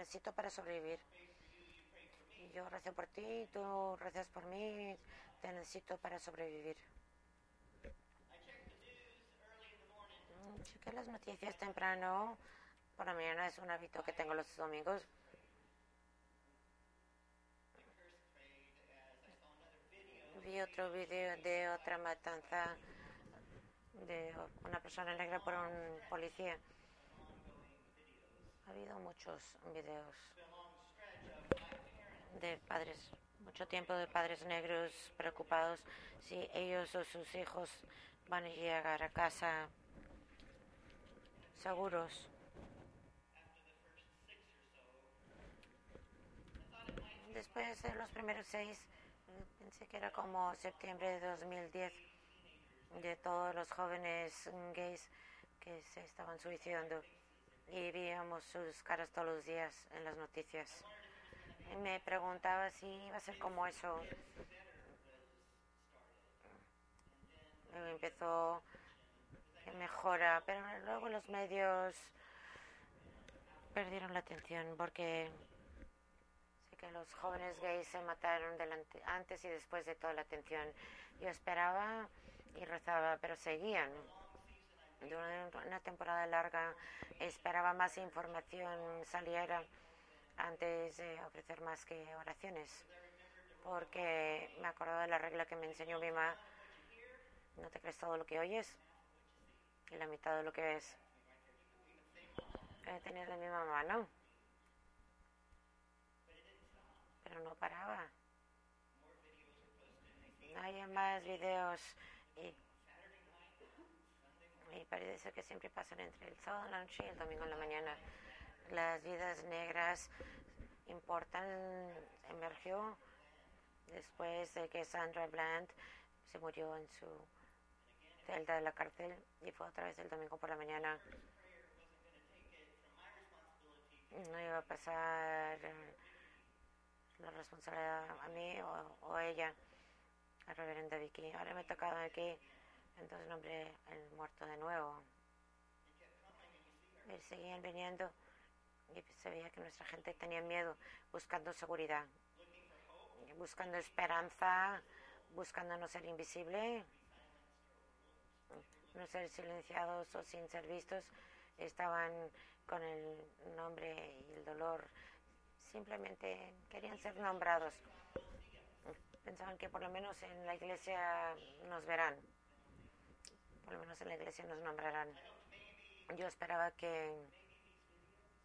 necesito para sobrevivir. Yo rezo por ti, tú rezas por mí, te necesito para sobrevivir. Mm, Chequé las noticias temprano. Por la mañana es un hábito que tengo los domingos. Vi otro video de otra matanza de una persona negra por un policía. Ha habido muchos videos de padres, mucho tiempo de padres negros preocupados si ellos o sus hijos van a llegar a casa seguros. Después de los primeros seis, eh, pensé que era como septiembre de 2010, de todos los jóvenes gays que se estaban suicidando y veíamos sus caras todos los días en las noticias. Y me preguntaba si iba a ser como eso. Empezó que mejora, pero luego los medios perdieron la atención porque sé que los jóvenes gays se mataron delante, antes y después de toda la atención. Yo esperaba y rezaba, pero seguían. Durante una temporada larga esperaba más información saliera antes de ofrecer más que oraciones, porque me acordaba de la regla que me enseñó mi mamá, no te crees todo lo que oyes y la mitad de lo que ves. Eh, tenía de mi mamá, ¿no? Pero no paraba. Hay más videos y, y parece que siempre pasan entre el sábado en la noche y el domingo en la mañana. Las vidas negras importan, emergió después de que Sandra Bland se murió en su celda de la cárcel y fue otra vez el domingo por la mañana. No iba a pasar la responsabilidad a mí o, o ella, a reverenda Vicky. Ahora me ha tocado aquí, entonces nombré el muerto de nuevo. Seguían viniendo y se veía que nuestra gente tenía miedo, buscando seguridad, buscando esperanza, buscando no ser invisible, no ser silenciados o sin ser vistos. Estaban con el nombre y el dolor, simplemente querían ser nombrados. Pensaban que por lo menos en la iglesia nos verán, por lo menos en la iglesia nos nombrarán. Yo esperaba que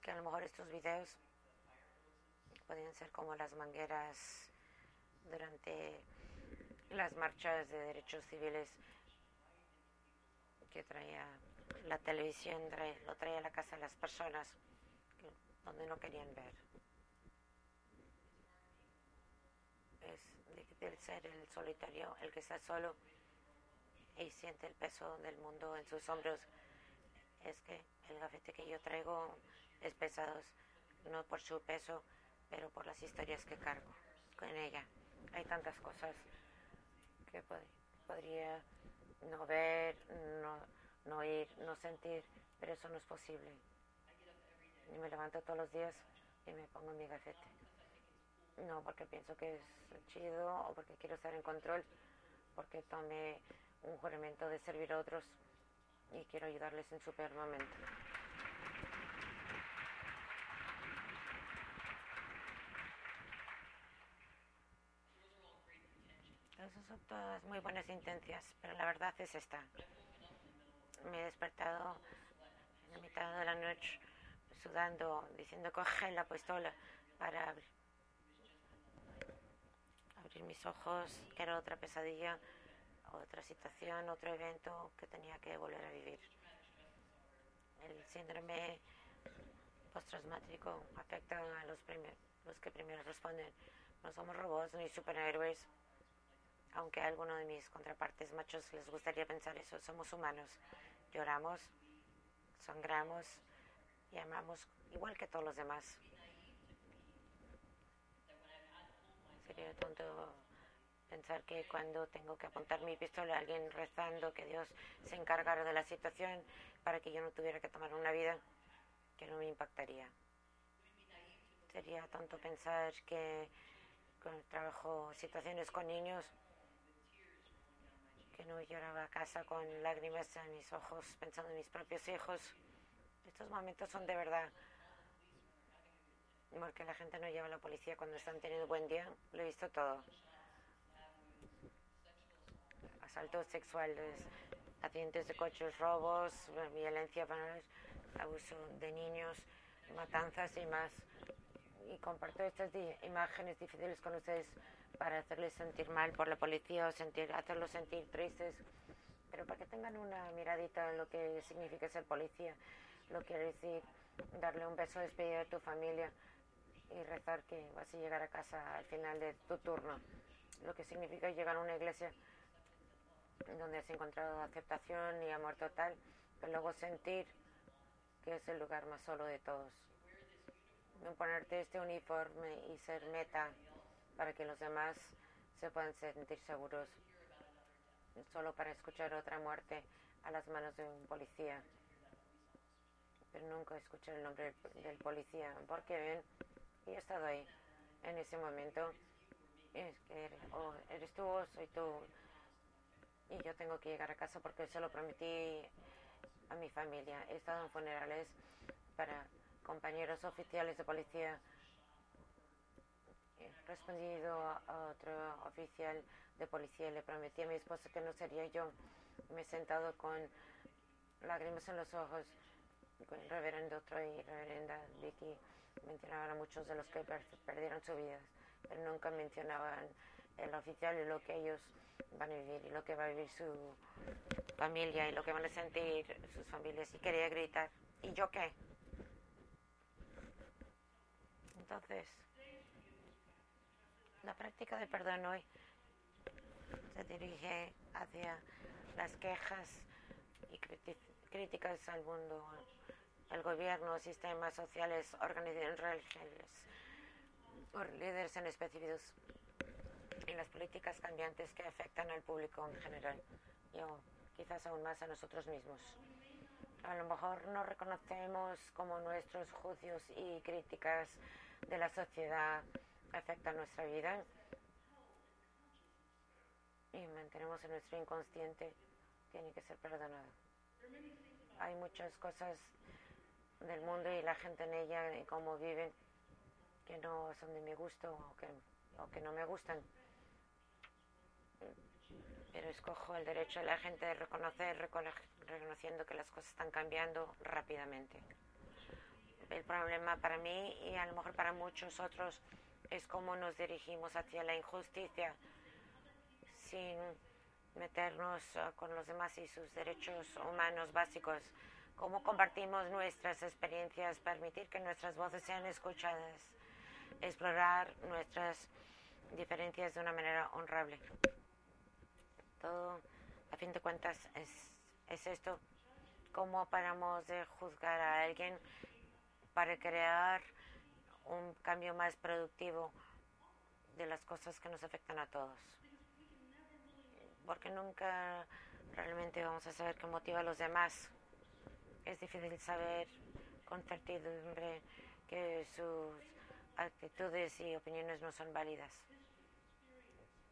que a lo mejor estos videos podían ser como las mangueras durante las marchas de derechos civiles que traía la televisión, lo traía a la casa de las personas donde no querían ver. Es difícil ser el solitario, el que está solo y siente el peso del mundo en sus hombros. Es que el gafete que yo traigo es pesado, no por su peso, pero por las historias que cargo con ella. Hay tantas cosas que pod podría no ver, no, no oír, no sentir, pero eso no es posible. Y me levanto todos los días y me pongo mi gafete. No porque pienso que es chido o porque quiero estar en control, porque tomé un juramento de servir a otros y quiero ayudarles en su peor momento. Esas son todas muy buenas intenciones, pero la verdad es esta. Me he despertado en la mitad de la noche sudando, diciendo coge la pistola para abrir, mis ojos, que era otra pesadilla, otra situación, otro evento que tenía que volver a vivir. El síndrome postraumático afecta a los, primer, los que primero responden. No somos robots ni superhéroes aunque a alguno de mis contrapartes machos les gustaría pensar eso, somos humanos, lloramos, sangramos y amamos igual que todos los demás. Sería tonto pensar que cuando tengo que apuntar mi pistola a alguien rezando que Dios se encargara de la situación para que yo no tuviera que tomar una vida que no me impactaría. Sería tonto pensar que con trabajo situaciones con niños que no lloraba a casa con lágrimas en mis ojos pensando en mis propios hijos. Estos momentos son de verdad. Porque la gente no lleva a la policía cuando están teniendo buen día. Lo he visto todo. Asaltos sexuales, accidentes de coches, robos, violencia, abuso de niños, matanzas y más. Y comparto estas imágenes difíciles con ustedes para hacerles sentir mal por la policía o sentir, hacerlos sentir tristes, pero para que tengan una miradita de lo que significa ser policía, lo que decir darle un beso de despedida a tu familia y rezar que vas a llegar a casa al final de tu turno, lo que significa llegar a una iglesia donde has encontrado aceptación y amor total, pero luego sentir que es el lugar más solo de todos. Ponerte este uniforme y ser meta para que los demás se puedan sentir seguros, solo para escuchar otra muerte a las manos de un policía. Pero nunca escuchar el nombre del, policía, porque ven, y he estado ahí en ese momento. Es que eres, oh, eres tú o soy tú. Y yo tengo que llegar a casa porque se lo prometí a mi familia. He estado en funerales para compañeros oficiales de policía respondido a otro oficial de policía y le prometí a mi esposa que no sería yo. Me he sentado con lágrimas en los ojos con reverendo Troy reverenda Vicky. Mencionaban a muchos de los que perdieron su vida, pero nunca mencionaban el oficial y lo que ellos van a vivir y lo que va a vivir su familia y lo que van a sentir sus familias. Y quería gritar, ¿y yo qué? Entonces, la práctica de perdón hoy se dirige hacia las quejas y críticas al mundo, el gobierno, sistemas sociales, organizaciones religiosas, líderes en específicos y las políticas cambiantes que afectan al público en general y quizás aún más a nosotros mismos. A lo mejor no reconocemos como nuestros juicios y críticas de la sociedad afecta nuestra vida y mantenemos en nuestro inconsciente, tiene que ser perdonado. Hay muchas cosas del mundo y la gente en ella y cómo viven que no son de mi gusto o que, o que no me gustan. Pero escojo el derecho de la gente de reconocer, reconociendo que las cosas están cambiando rápidamente. El problema para mí y a lo mejor para muchos otros es cómo nos dirigimos hacia la injusticia sin meternos ah, con los demás y sus derechos humanos básicos, cómo compartimos nuestras experiencias, permitir que nuestras voces sean escuchadas, explorar nuestras diferencias de una manera honrable. Todo, a fin de cuentas, es, es esto, cómo paramos de juzgar a alguien para crear un cambio más productivo de las cosas que nos afectan a todos. Porque nunca realmente vamos a saber qué motiva a los demás. Es difícil saber con certidumbre que sus actitudes y opiniones no son válidas.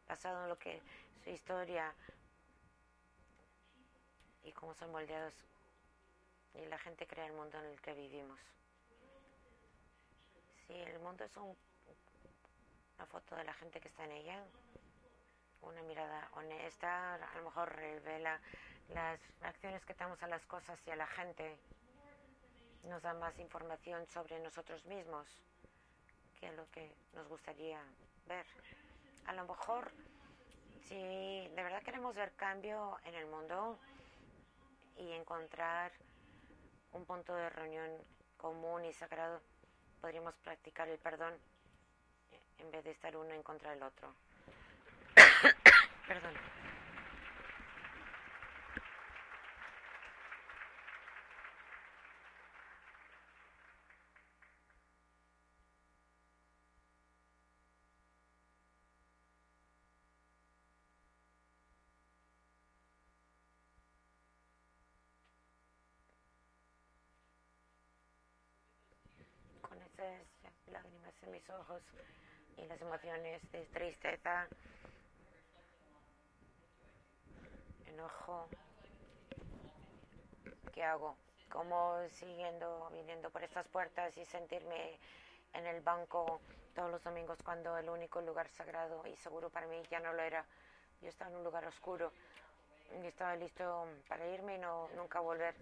Basado en lo que su historia y cómo son moldeados y la gente crea el mundo en el que vivimos si el mundo es una foto de la gente que está en ella, una mirada honesta, a lo mejor revela las reacciones que tenemos a las cosas y a la gente, nos da más información sobre nosotros mismos que lo que nos gustaría ver. A lo mejor, si de verdad queremos ver cambio en el mundo y encontrar un punto de reunión común y sagrado, podríamos practicar el perdón en vez de estar uno en contra del otro. perdón. entonces lágrimas en mis ojos y las emociones de tristeza, enojo. ¿Qué hago? ¿Cómo siguiendo, viniendo por estas puertas y sentirme en el banco todos los domingos cuando el único lugar sagrado y seguro para mí ya no lo era? Yo estaba en un lugar oscuro y estaba listo para irme y no, nunca volver.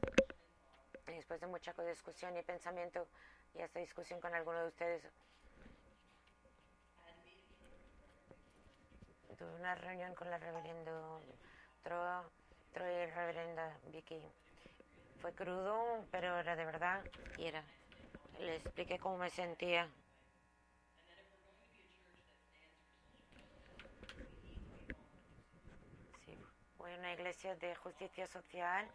De mucha discusión y pensamiento y esta discusión con alguno de ustedes, tuve una reunión con la reverendo Troy, y reverenda Vicky. Fue crudo, pero era de verdad y era. Le expliqué cómo me sentía. Sí, fue una iglesia de justicia social.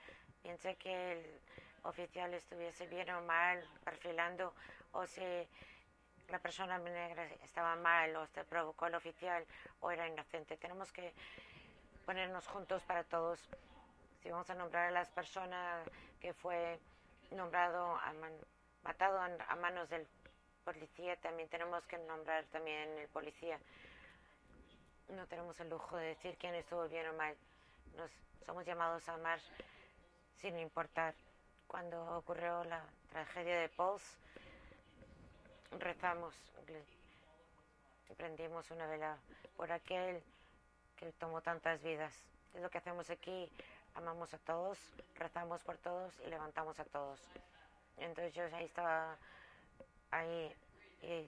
Pensé que el oficial estuviese bien o mal perfilando o si la persona negra estaba mal o se provocó al oficial o era inocente. Tenemos que ponernos juntos para todos. Si vamos a nombrar a las personas que fue nombrado, a matado a manos del policía, también tenemos que nombrar también el policía. No tenemos el lujo de decir quién estuvo bien o mal. Nos somos llamados a amar sin importar. Cuando ocurrió la tragedia de Pauls, rezamos, prendimos una vela por aquel que tomó tantas vidas. Es lo que hacemos aquí, amamos a todos, rezamos por todos y levantamos a todos. Entonces yo ahí estaba, ahí, y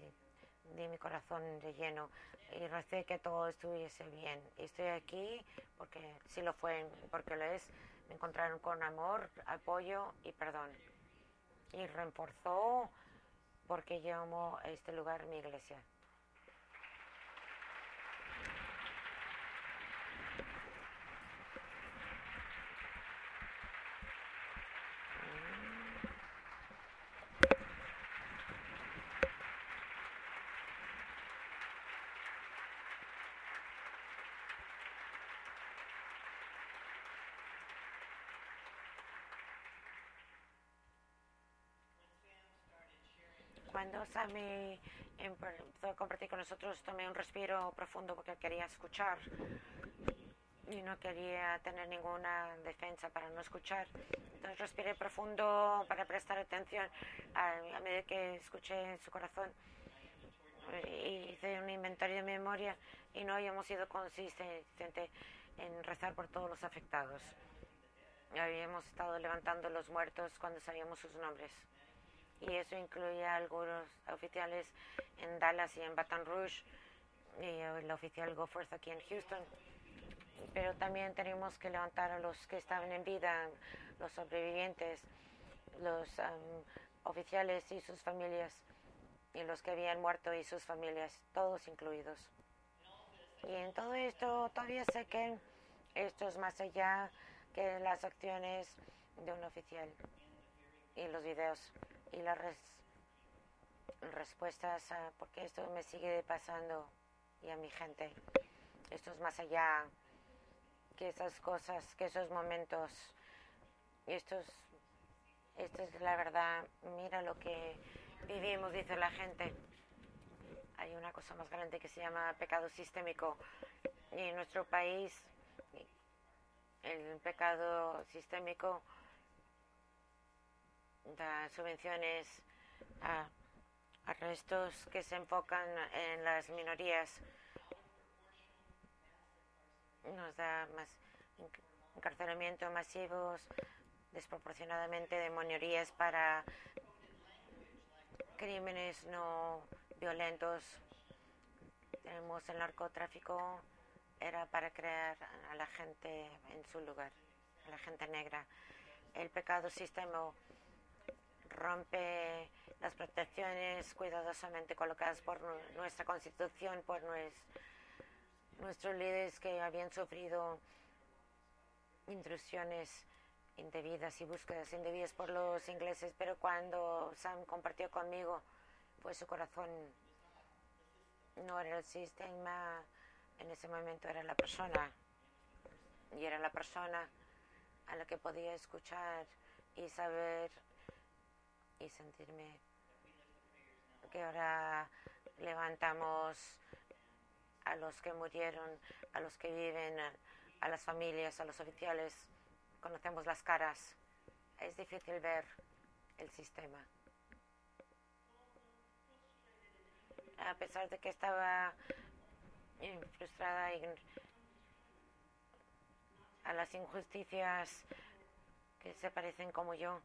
di mi corazón de lleno y recé que todo estuviese bien. Y estoy aquí porque sí lo fue, porque lo es. Me encontraron con amor, apoyo y perdón. Y reforzó porque llamo a este lugar mi iglesia. Cuando Sammy empezó a compartir con nosotros, tomé un respiro profundo porque quería escuchar y no quería tener ninguna defensa para no escuchar. Entonces respiré profundo para prestar atención a, medida que escuché su corazón. Y hice un inventario de memoria y no habíamos sido consistentes en rezar por todos los afectados. Habíamos estado levantando los muertos cuando sabíamos sus nombres y eso incluía algunos oficiales en Dallas y en Baton Rouge y el oficial Goforth aquí en Houston. Pero también tenemos que levantar a los que estaban en vida, los sobrevivientes, los oficiales y sus familias, y los que habían muerto y sus familias, todos incluidos. Y en todo esto todavía sé que esto es más allá que las acciones de un oficial y los videos y las respuestas a por qué esto me sigue pasando y a mi gente. Esto es más allá que esas cosas, que esos momentos. Esto es, esto es la verdad. Mira lo que vivimos, dice la gente. Hay una cosa más grande que se llama pecado sistémico. Y en nuestro país, el pecado sistémico da subvenciones a arrestos que se enfocan en las minorías. Nos da más encarcelamiento masivos desproporcionadamente de minorías para crímenes no violentos. Tenemos el narcotráfico, era para crear a la gente en su lugar, a la gente negra. El pecado sistema rompe las protecciones cuidadosamente colocadas por nuestra Constitución, por nuestros líderes que habían sufrido intrusiones indebidas y búsquedas indebidas por los ingleses, pero cuando Sam compartió conmigo, pues su corazón no era el sistema, en ese momento era la persona, y era la persona a la que podía escuchar y saber y sentirme que ahora levantamos a los que murieron, a los que viven, a, las familias, a los oficiales, conocemos las caras. Es difícil ver el sistema. A pesar de que estaba frustrada a las injusticias que se parecen como yo,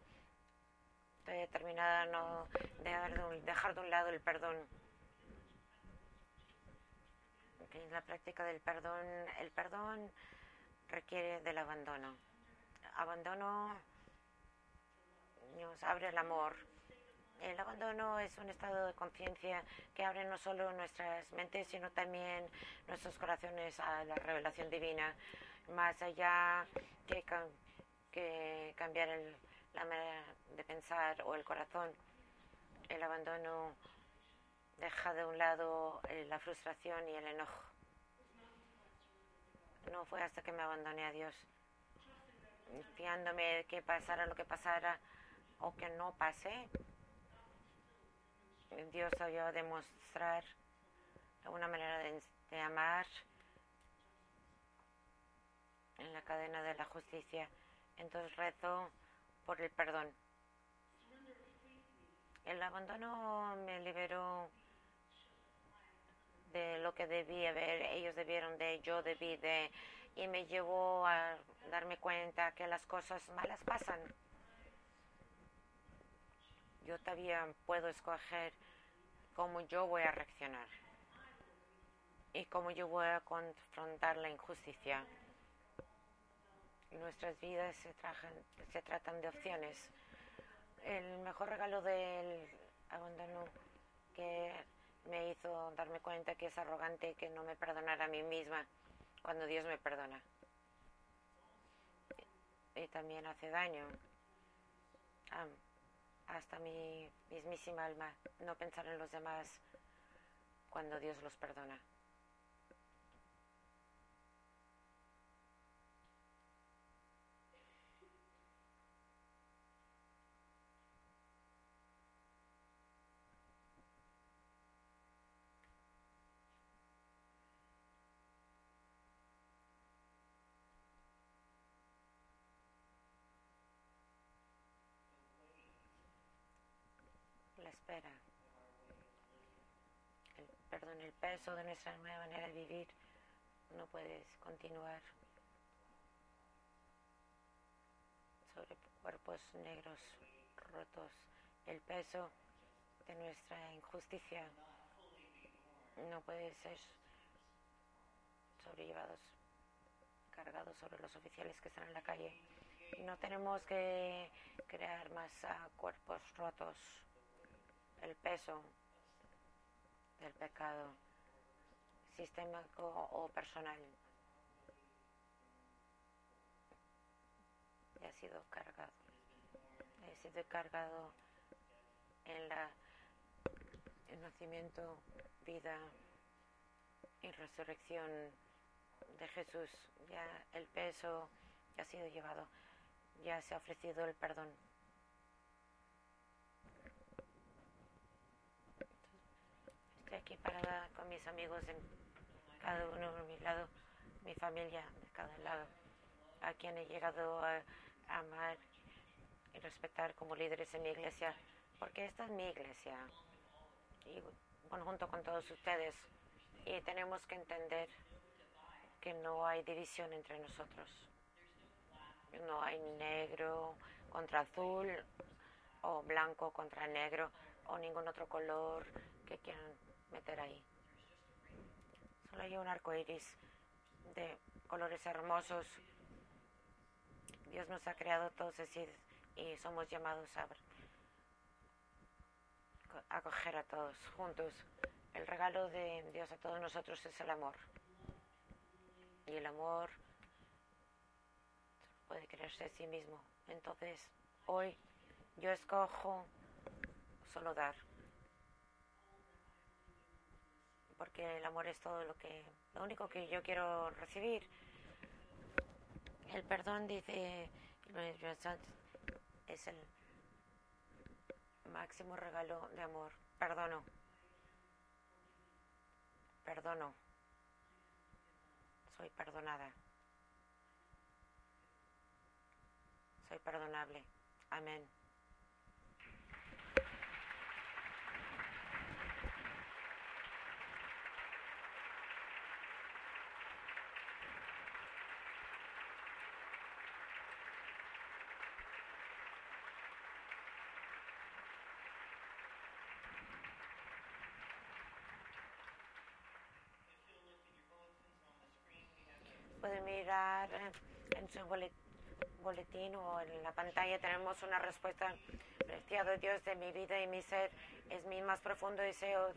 determinada a no dejar de un, dejar de un lado el perdón. La práctica del perdón, el perdón requiere del abandono. Abandono nos abre el amor. El abandono es un estado de conciencia que abre no solo nuestras mentes, sino también nuestros corazones a la revelación divina, más allá que, que cambiar el, la manera de pensar o el corazón. El abandono deja de un lado eh, la frustración y el enojo. No fue hasta que me abandoné a Dios, fiándome que pasara lo que pasara o que no pase. Dios sabía demostrar una manera de, de amar en la cadena de la justicia. Entonces rezo por el perdón. El abandono me liberó de lo que debí haber, ellos debieron de, yo debí de, y me llevó a darme cuenta que las cosas malas pasan. Yo todavía puedo escoger cómo yo voy a reaccionar y cómo yo voy a confrontar la injusticia. Nuestras vidas se, trajan, se tratan de opciones. El mejor regalo del abandono que me hizo darme cuenta que es arrogante que no me perdonara a mí misma cuando Dios me perdona. Y también hace daño hasta mi mismísima alma no pensar en los demás cuando Dios los perdona. la espera. El, perdón, el peso de nuestra nueva manera de vivir no puedes continuar sobre cuerpos negros rotos. El peso de nuestra injusticia no puede ser sobrellevados, cargados sobre los oficiales que están en la calle. No tenemos que crear más uh, cuerpos rotos el peso del pecado sistémico o personal. Ha sido cargado. Ha sido cargado en la el nacimiento vida y resurrección de Jesús. Ya el peso ya ha sido llevado. Ya se ha ofrecido el perdón aquí parada con mis amigos, en cada uno de mi lado, mi familia de cada lado, a quien he llegado a amar y respetar como líderes en mi iglesia, porque esta es mi iglesia, y bueno, junto con todos ustedes, y tenemos que entender que no hay división entre nosotros. No hay negro contra azul o blanco contra negro o ningún otro color que quieran meter ahí. Solo hay un arco iris de colores hermosos. Dios nos ha creado todos así y somos llamados a acoger a todos juntos. El regalo de Dios a todos nosotros es el amor. Y el amor puede creerse a sí mismo. Entonces, hoy yo escojo solo dar. Porque el amor es todo lo que, lo único que yo quiero recibir. El perdón, dice es el máximo regalo de amor. perdono. Perdono. Soy perdonada. Soy perdonable. Amén. Pueden mirar en su boletín o en la pantalla. Tenemos una respuesta. Preciado Dios de mi vida y mi ser, es mi más profundo deseo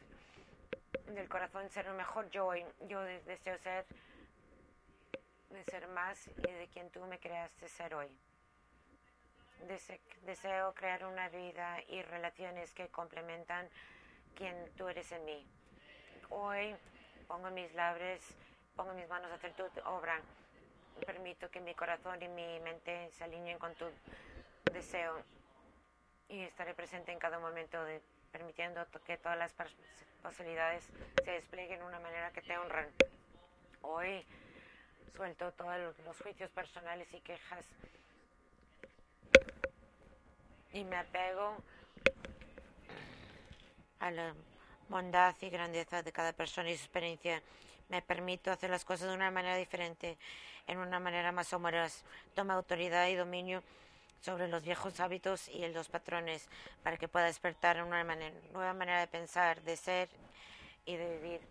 del corazón ser un mejor yo. Yo deseo ser, de ser más y de quien tú me creaste ser hoy. Deseo crear una vida y relaciones que complementan quien tú eres en mí. Hoy pongo mis labios pongo mis manos a hacer tu obra. Permito que mi corazón y mi mente se alineen con tu deseo y estaré presente en cada momento, permitiendo que todas las posibilidades se desplieguen de una manera que te honran. Hoy suelto todos los juicios personales y quejas y me apego a la bondad y grandeza de cada persona y su experiencia me permito hacer las cosas de una manera diferente, en una manera más amorosa. Toma autoridad y dominio sobre los viejos hábitos y los patrones para que pueda despertar una nueva manera de pensar, de ser y de vivir.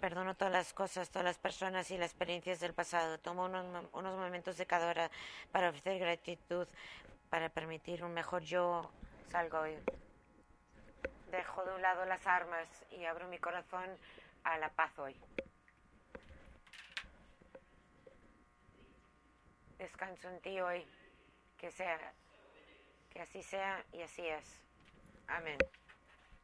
Perdono todas las cosas, todas las personas y las experiencias del pasado. Tomo unos, unos momentos de cada hora para ofrecer gratitud, para permitir un mejor yo. Salgo hoy. Dejo de un lado las armas y abro mi corazón a la paz hoy. Descanso en ti hoy, que sea, que así sea y así es. Amén.